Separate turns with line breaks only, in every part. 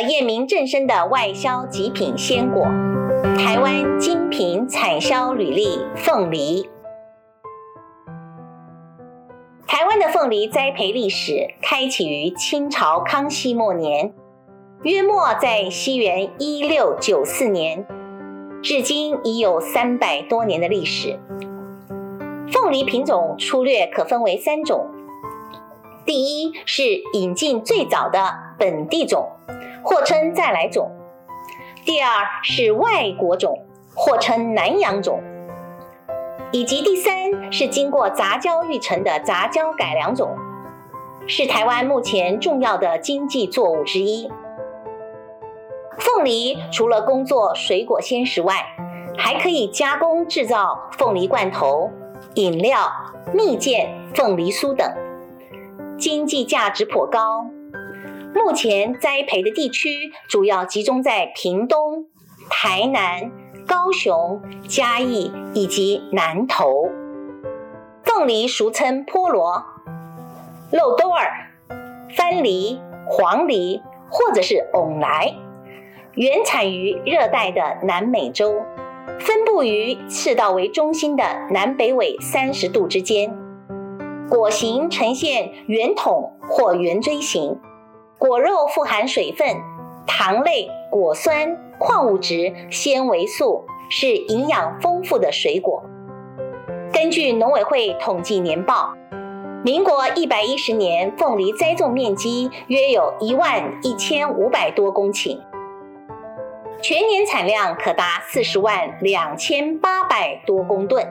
验明正身的外销极品鲜果，台湾精品产销履历凤梨。台湾的凤梨栽培历史开启于清朝康熙末年，约莫在西元一六九四年，至今已有三百多年的历史。凤梨品种粗略可分为三种：第一是引进最早的本地种，或称再来种；第二是外国种，或称南洋种；以及第三是经过杂交育成的杂交改良种，是台湾目前重要的经济作物之一。凤梨除了工作水果鲜食外，还可以加工制造凤梨罐头。饮料、蜜饯、凤梨酥等，经济价值颇高。目前栽培的地区主要集中在屏东、台南、高雄、嘉义以及南投。凤梨俗称菠萝、漏兜儿、番梨、黄梨，或者是翁来，原产于热带的南美洲。分布于赤道为中心的南北纬三十度之间，果形呈现圆筒或圆锥形，果肉富含水分、糖类、果酸、矿物质、纤维素，是营养丰富的水果。根据农委会统计年报，民国一百一十年凤梨栽种面积约有一万一千五百多公顷。全年产量可达四十万两千八百多公吨，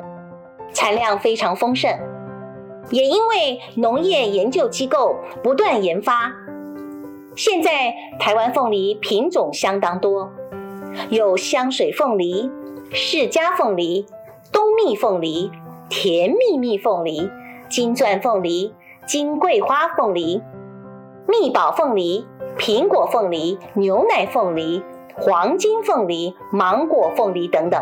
产量非常丰盛。也因为农业研究机构不断研发，现在台湾凤梨品种相当多，有香水凤梨、释迦凤梨、冬蜜凤梨、甜蜜蜜凤梨、金钻凤梨、金桂花凤梨、蜜宝凤梨、苹果凤梨、牛奶凤梨。黄金凤梨、芒果凤梨等等。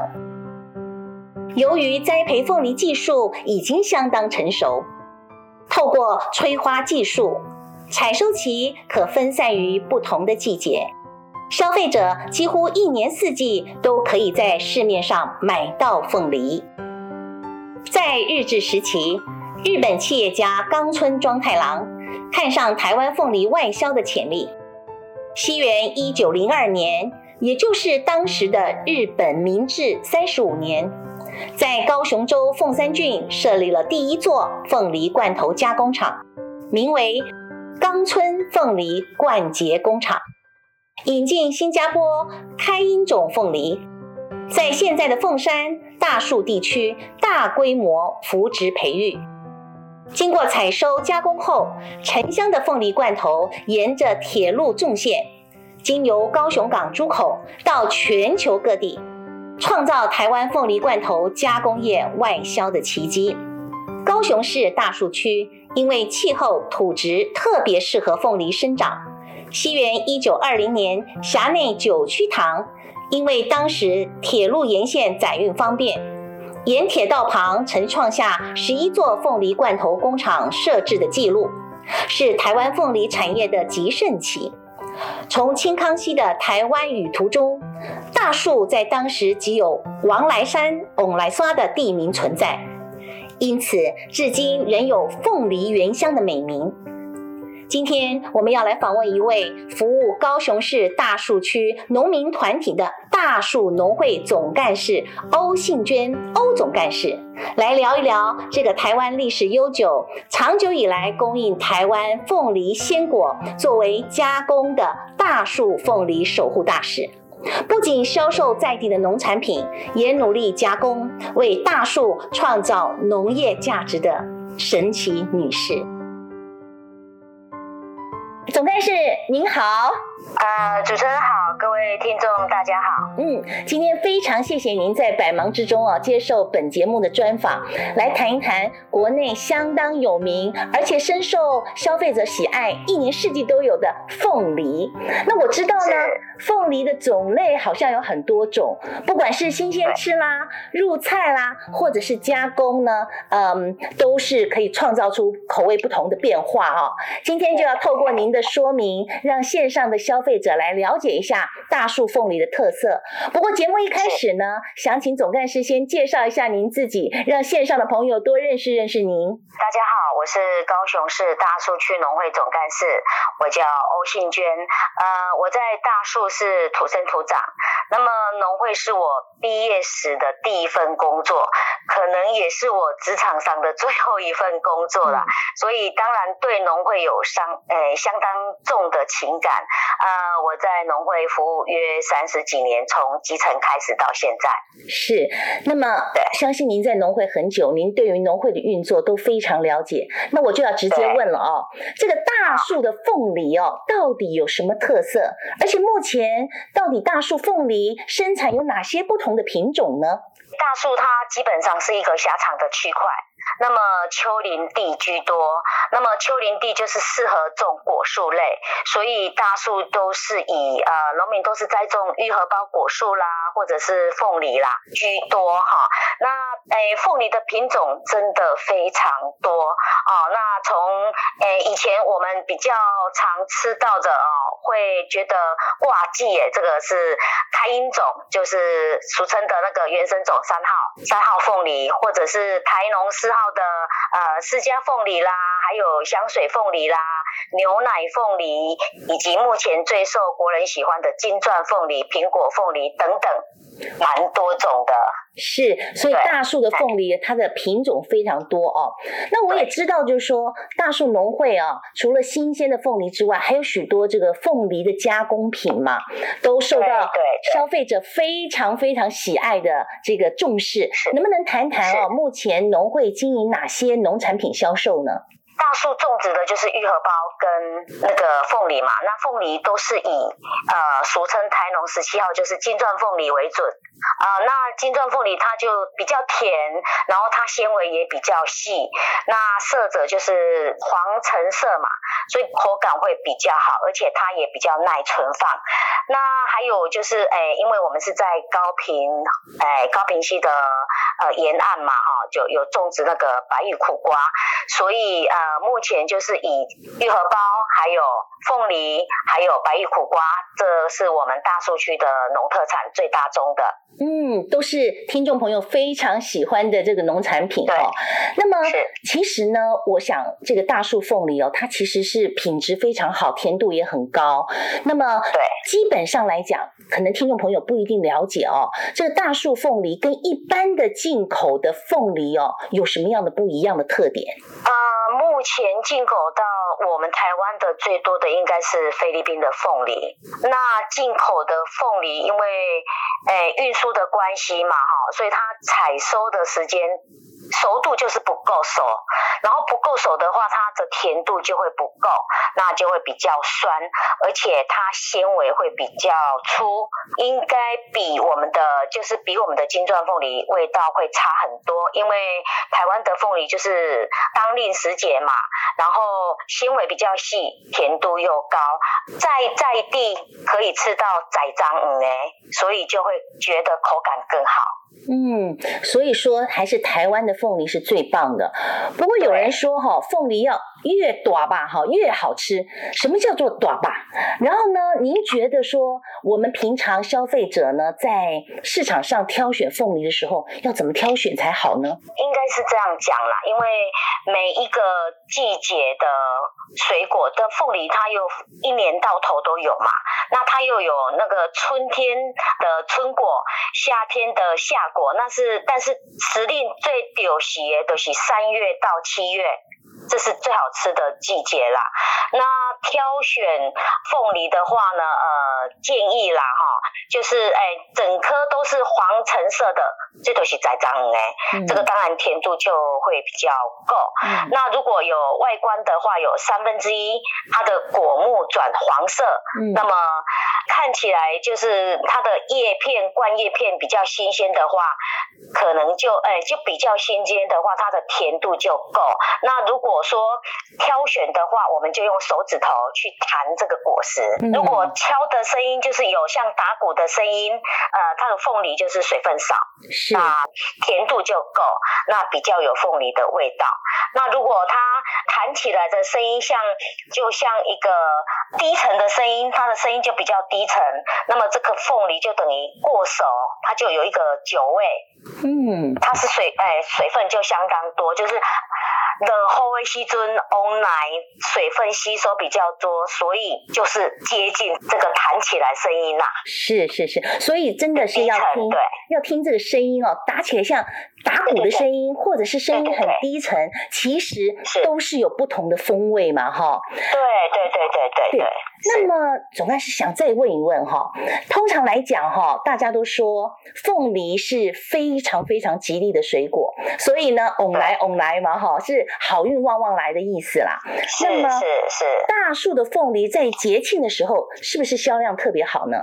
由于栽培凤梨技术已经相当成熟，透过催花技术，采收期可分散于不同的季节，消费者几乎一年四季都可以在市面上买到凤梨。在日治时期，日本企业家冈村庄太郎看上台湾凤梨外销的潜力。西元一九零二年，也就是当时的日本明治三十五年，在高雄州凤山郡设立了第一座凤梨罐头加工厂，名为冈村凤梨罐詰工厂，引进新加坡开英种凤梨，在现在的凤山大树地区大规模扶植培育，经过采收加工后，沉香的凤梨罐头沿着铁路纵线。经由高雄港出口到全球各地，创造台湾凤梨罐头加工业外销的奇迹。高雄市大树区因为气候土质特别适合凤梨生长。西元一九二零年，辖内九曲塘因为当时铁路沿线载运方便，沿铁道旁曾创下十一座凤梨罐头工厂设置的纪录，是台湾凤梨产业的极盛期。从清康熙的台湾语图中，大树在当时即有王来山、翁来刷的地名存在，因此至今仍有凤梨原乡的美名。今天我们要来访问一位服务高雄市大树区农民团体的大树农会总干事欧信娟，欧总干事，来聊一聊这个台湾历史悠久、长久以来供应台湾凤梨鲜果作为加工的大树凤梨守护大使。不仅销售在地的农产品，也努力加工，为大树创造农业价值的神奇女士。总干事您好，
呃，主持人好，各位听众大家好。
嗯，今天非常谢谢您在百忙之中啊接受本节目的专访，来谈一谈国内相当有名而且深受消费者喜爱、一年四季都有的凤梨。那我知道呢，凤梨的种类好像有很多种，不管是新鲜吃啦、入菜啦，或者是加工呢，嗯，都是可以创造出口味不同的变化哦。今天就要透过您的说明，让线上的消费者来了解一下大树凤梨的特色。不过节目一开始呢，想请总干事先介绍一下您自己，让线上的朋友多认识认识您。
大家好，我是高雄市大树区农会总干事，我叫欧信娟。呃，我在大树是土生土长，那么农会是我毕业时的第一份工作，可能也是我职场上的最后一份工作了，嗯、所以当然对农会有相呃相当重的情感。呃，我在农会服务约三十几年，从基层开始到现在。
是，那么对相信您在农会很久，您对于农会的运作都非常了解。那我就要直接问了哦，这个大树的凤梨哦，到底有什么特色？而且目前到底大树凤梨生产有哪些不同的品种呢？
大树它基本上是一个狭长的区块。那么丘陵地居多，那么丘陵地就是适合种果树类，所以大树都是以呃农民都是栽种玉荷包果树啦，或者是凤梨啦居多哈。那诶凤梨的品种真的非常多哦。那从诶以前我们比较常吃到的哦，会觉得挂记诶这个是开英种，就是俗称的那个原生种三号三号凤梨，或者是台农四号。的呃，释迦凤梨啦，还有香水凤梨啦，牛奶凤梨，以及目前最受国人喜欢的金钻凤梨、苹果凤梨等等，蛮多种的。
是，所以大树的凤梨它的品种非常多哦。那我也知道，就是说大树农会啊，除了新鲜的凤梨之外，还有许多这个凤梨的加工品嘛，都受到消费者非常非常喜爱的这个重视。能不能谈谈哦，目前农会经营哪些农产品销售呢？
大树种植的就是玉荷包跟那个凤梨嘛，那凤梨都是以呃俗称台农十七号，就是金钻凤梨为准啊、那金钻凤梨它就比较甜，然后它纤维也比较细，那色泽就是黄橙色嘛，所以口感会比较好，而且它也比较耐存放。那还有就是，哎，因为我们是在高屏，哎，高屏溪的呃沿岸嘛，哈，就有种植那个白玉苦瓜，所以呃。目前就是以玉荷包，还有凤梨，还有白玉苦瓜，这是我们大树区的农特产最大宗的。
嗯，都是听众朋友非常喜欢的这个农产品哦。那么，其实呢，我想这个大树凤梨哦，它其实是品质非常好，甜度也很高。那么，对，基本上来讲，可能听众朋友不一定了解哦，这个大树凤梨跟一般的进口的凤梨哦，有什么样的不一样的特点？
啊、呃，目前进口到我们台湾的最多的应该是菲律宾的凤梨。那进口的凤梨，因为诶运输的关系嘛，哈，所以它采收的时间。熟度就是不够熟，然后不够熟的话，它的甜度就会不够，那就会比较酸，而且它纤维会比较粗，应该比我们的就是比我们的金钻凤梨味道会差很多，因为台湾的凤梨就是当令时节嘛，然后纤维比较细，甜度又高，在在地可以吃到仔章鱼呢，所以就会觉得口感更好。
嗯，所以说还是台湾的凤梨是最棒的。不过有人说哈，凤梨要越短吧哈越好吃。什么叫做短吧？然后呢，您觉得说我们平常消费者呢，在市场上挑选凤梨的时候，要怎么挑选才好呢？
应该是这样讲啦，因为每一个季节的水果的凤梨，它又一年到头都有嘛。那它又有那个春天的春果，夏天的夏果，那是但是时令最屌时的都是三月到七月，这是最好吃的季节啦。那挑选凤梨的话呢，呃，建议啦哈，就是哎，整颗都是黄橙色的，这都是栽赃哎，嗯、这个当然甜度就会比较够。嗯、那如果有外观的话，有三分之一它的果木转黄色，嗯、那么。看看起来就是它的叶片、冠叶片比较新鲜的话，可能就哎就比较新鲜的话，它的甜度就够。那如果说挑选的话，我们就用手指头去弹这个果实。如果敲的声音就是有像打鼓的声音，呃，它的凤梨就是水分少，那甜度就够，那比较有凤梨的味道。那如果它弹起来的声音像就像一个低沉的声音，它的声音就比较低沉，那么这个凤梨就等于过熟，它就有一个酒味。
嗯，
它是水，哎，水分就相当多，就是。的后味西尊翁奶水分吸收比较多，所以就是接近这个弹起来声音啦、啊。
是是是，所以真的是要听，对，要听这个声音哦，打起来像打鼓的声音，或者是声音很低沉，其实都是有不同的风味嘛，哈。
对对对对对对。对
那么总干事想再问一问哈，通常来讲哈，大家都说凤梨是非常非常吉利的水果，所以呢，旺来旺来嘛哈，是好运旺旺来的意思啦。
是是是。
大树的凤梨在节庆的时候，是不是销量特别好呢？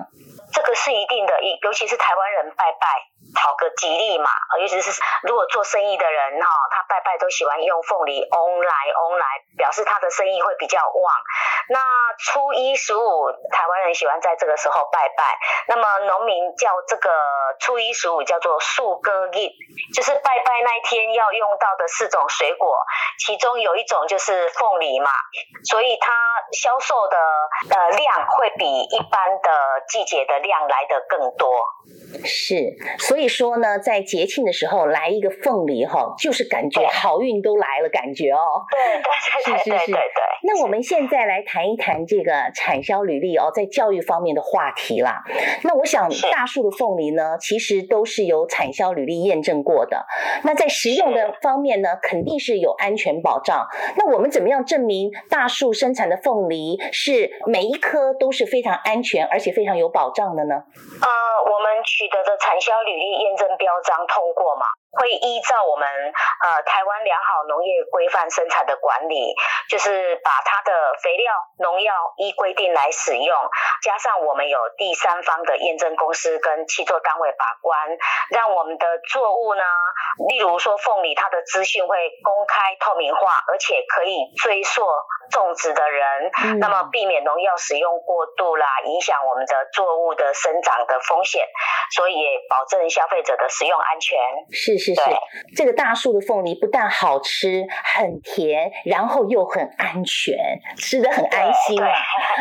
这个是一定的，尤其是台湾人拜拜。讨个吉利嘛，尤其是如果做生意的人哈，他拜拜都喜欢用凤梨翁来翁来，表示他的生意会比较旺。那初一十五，台湾人喜欢在这个时候拜拜，那么农民叫这个初一十五叫做树哥印，就是拜拜那一天要用到的四种水果，其中有一种就是凤梨嘛，所以它销售的呃量会比一般的季节的量来得更多。
是，所以说呢，在节庆的时候来一个凤梨哈，就是感觉好运都来了，感觉哦。
对对对对对对。
那我们现在来谈一谈这个产销履历哦，在教育方面的话题啦。那我想大树的凤梨呢，其实都是有产销履历验证过的。那在食用的方面呢，肯定是有安全保障。那我们怎么样证明大树生产的凤梨是每一颗都是非常安全而且非常有保障的呢？
呃，我们取得的产销履历验证标章通过嘛？会依照我们呃台湾良好农业规范生产的管理，就是把它的肥料、农药依规定来使用，加上我们有第三方的验证公司跟契作单位把关，让我们的作物呢，例如说凤梨，它的资讯会公开透明化，而且可以追溯种植的人，嗯、那么避免农药使用过度啦，影响我们的作物的生长的风险，所以也保证消费者的食用安全。
是。是是，这个大树的凤梨不但好吃、很甜，然后又很安全，吃的很安心啊。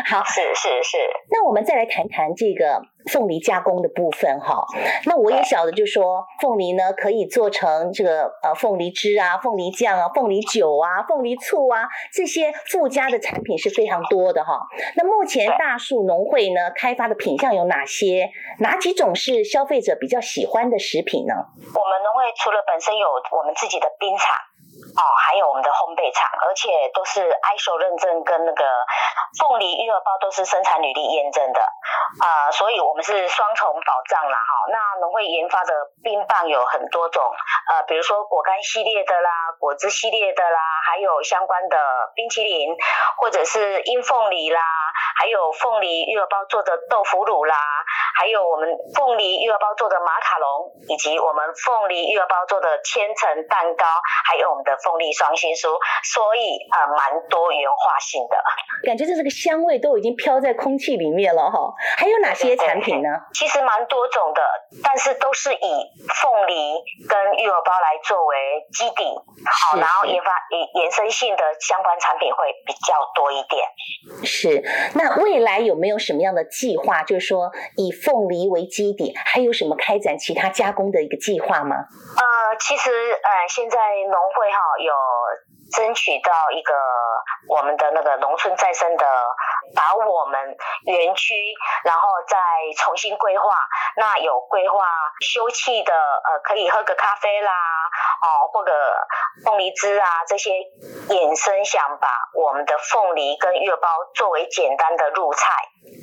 好，
是是是。
那我们再来谈谈这个。凤梨加工的部分哈，那我也晓得，就是说凤梨呢可以做成这个呃凤梨汁啊、凤梨酱啊、凤梨酒啊、凤梨醋啊这些附加的产品是非常多的哈。那目前大树农会呢开发的品项有哪些？哪几种是消费者比较喜欢的食品呢？
我们农会除了本身有我们自己的冰厂。哦，还有我们的烘焙厂，而且都是 ISO 认证跟那个凤梨育儿包都是生产履历验证的啊、所以我们是双重保障啦哈。那农会研发的冰棒有很多种，呃，比如说果干系列的啦，果汁系列的啦，还有相关的冰淇淋，或者是荫凤梨啦，还有凤梨育儿包做的豆腐乳啦，还有我们凤梨育儿包做的马卡龙，以及我们凤梨育儿包做的千层蛋糕，还有我们的。凤梨双心酥，所以啊，蛮、多元化性的，
感觉这这个香味都已经飘在空气里面了哈。还有哪些产品呢？
其实蛮多种的，但是都是以凤梨跟玉荷包来作为基底，好，然后研发延伸性的相关产品会比较多一点。
是，那未来有没有什么样的计划？就是说以凤梨为基底，还有什么开展其他加工的一个计划吗？
呃，其实呃，现在农会哈。有争取到一个我们的那个农村再生的，把我们园区，然后再重新规划。那有规划休憩的，呃，可以喝个咖啡啦，哦，或者凤梨汁啊这些衍生，想把我们的凤梨跟月包作为简单的入菜，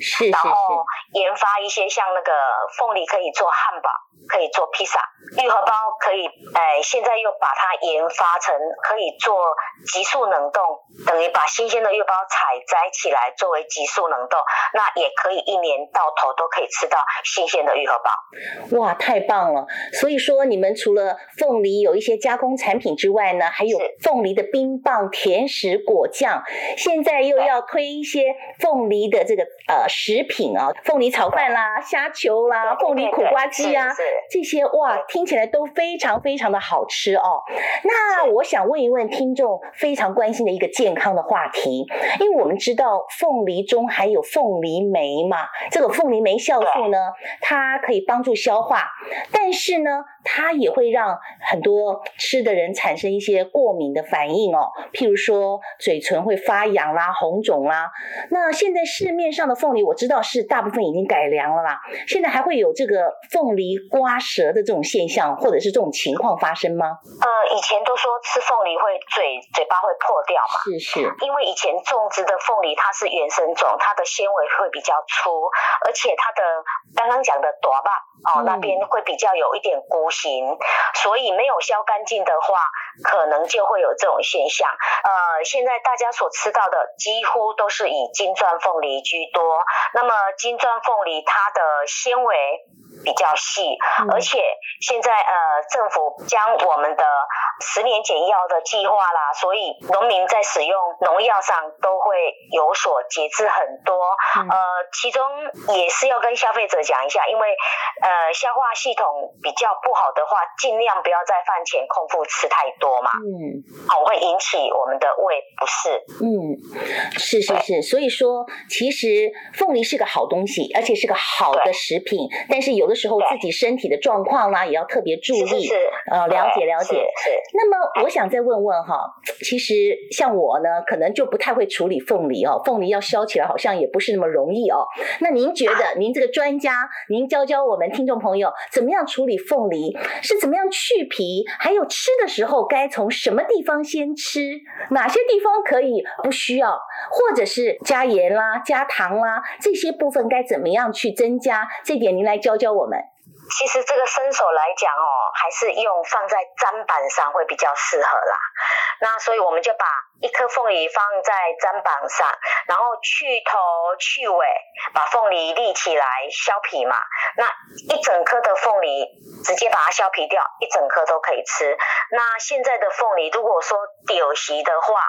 是是是，
然后研发一些像那个凤梨可以做汉堡。可以做披萨，玉荷包可以，哎，现在又把它研发成可以做急速冷冻，等于把新鲜的玉荷包采摘起来作为急速冷冻，那也可以一年到头都可以吃到新鲜的玉荷包。
哇，太棒了！所以说，你们除了凤梨有一些加工产品之外呢，还有凤梨的冰棒、甜食、果酱，现在又要推一些凤梨的这个呃食品啊，凤梨炒饭啦、虾球啦、凤梨苦瓜鸡啊。这些哇，听起来都非常非常的好吃哦。那我想问一问听众非常关心的一个健康的话题，因为我们知道凤梨中含有凤梨酶嘛，这个凤梨酶酵素呢，它可以帮助消化，但是呢，它也会让很多吃的人产生一些过敏的反应哦，譬如说嘴唇会发痒啦、红肿啦。那现在市面上的凤梨，我知道是大部分已经改良了啦，现在还会有这个凤梨刮舌的这种现象，或者是这种情况发生吗？
呃，以前都说吃凤梨会嘴嘴巴会破掉嘛，
是是，
因为以前种植的凤梨它是原生种，它的纤维会比较粗，而且它的刚刚讲的朵巴哦、嗯、那边会比较有一点弧行，所以没有削干净的话，可能就会有这种现象。呃，现在大家所吃到的几乎都是以金钻凤梨居多，那么金钻凤梨它的纤维。比较细，而且现在呃，政府将我们的十年减药的计划啦，所以农民在使用农药上都会有所节制很多。呃，其中也是要跟消费者讲一下，因为呃，消化系统比较不好的话，尽量不要在饭前空腹吃太多嘛。嗯，好，会引起我们的胃不适。
嗯，是是是，所以说其实凤梨是个好东西，而且是个好的食品，但是有。有的时候自己身体的状况啦，也要特别注意。呃，了解了解。是。那么我想再问问哈，其实像我呢，可能就不太会处理凤梨哦，凤梨要削起来好像也不是那么容易哦。那您觉得，您这个专家，您教教我们听众朋友，怎么样处理凤梨？是怎么样去皮？还有吃的时候该从什么地方先吃？哪些地方可以不需要？或者是加盐啦、加糖啦，这些部分该怎么样去增加？这点您来教教我我们。
其实这个生手来讲哦，还是用放在砧板上会比较适合啦。那所以我们就把一颗凤梨放在砧板上，然后去头去尾，把凤梨立起来削皮嘛。那一整颗的凤梨直接把它削皮掉，一整颗都可以吃。那现在的凤梨如果说丢席的话，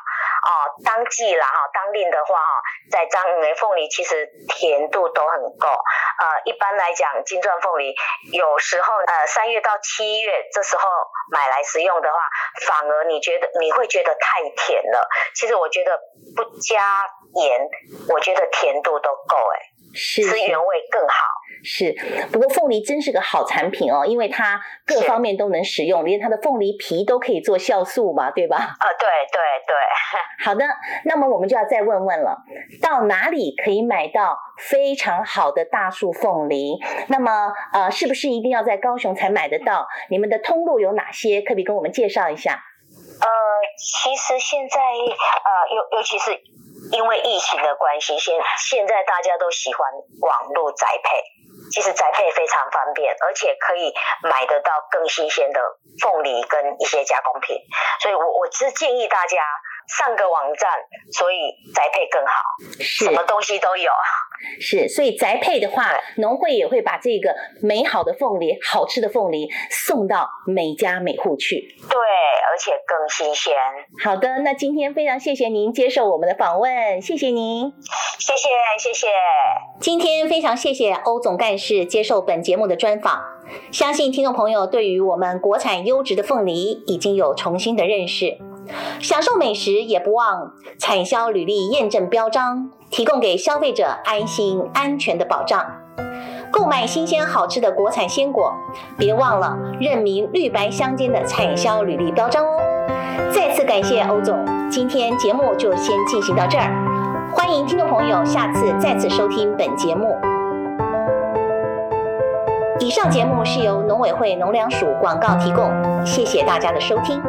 哦，当季啦哈，当令的话哈，在张的凤梨其实甜度都很够。呃，一般来讲，金钻凤梨有时候呃三月到七月这时候买来食用的话，反而你觉得你会觉得太甜了。其实我觉得不加盐，我觉得甜度都够哎，是是吃原味更好。
是，不过凤梨真是个好产品哦，因为它各方面都能使用，连它的凤梨皮都可以做酵素嘛，对吧？
啊、呃，对对对。
好的，那么我们就要再问问了，到哪里可以买到非常好的大树凤梨？那么呃，是不是一定要在高雄才买得到？你们的通路有哪些？可不可以跟我们介绍一下？
呃，其实现在呃，尤尤其是因为疫情的关系，现现在大家都喜欢网络宅配。其实宅配非常方便，而且可以买得到更新鲜的凤梨跟一些加工品，所以我我是建议大家上个网站，所以宅配更好，什么东西都有。
是，所以宅配的话，农会也会把这个美好的凤梨、好吃的凤梨送到每家每户去。
对，而且更新鲜。
好的，那今天非常谢谢您接受我们的访问，谢谢您。
谢谢，谢谢。
今天非常谢谢欧总干事接受本节目的专访，相信听众朋友对于我们国产优质的凤梨已经有重新的认识。享受美食也不忘产销履历验证标章，提供给消费者安心安全的保障。购买新鲜好吃的国产鲜果，别忘了认明绿白相间的产销履历标章哦。再次感谢欧总，今天节目就先进行到这儿，欢迎听众朋友下次再次收听本节目。以上节目是由农委会农粮署广告提供，谢谢大家的收听。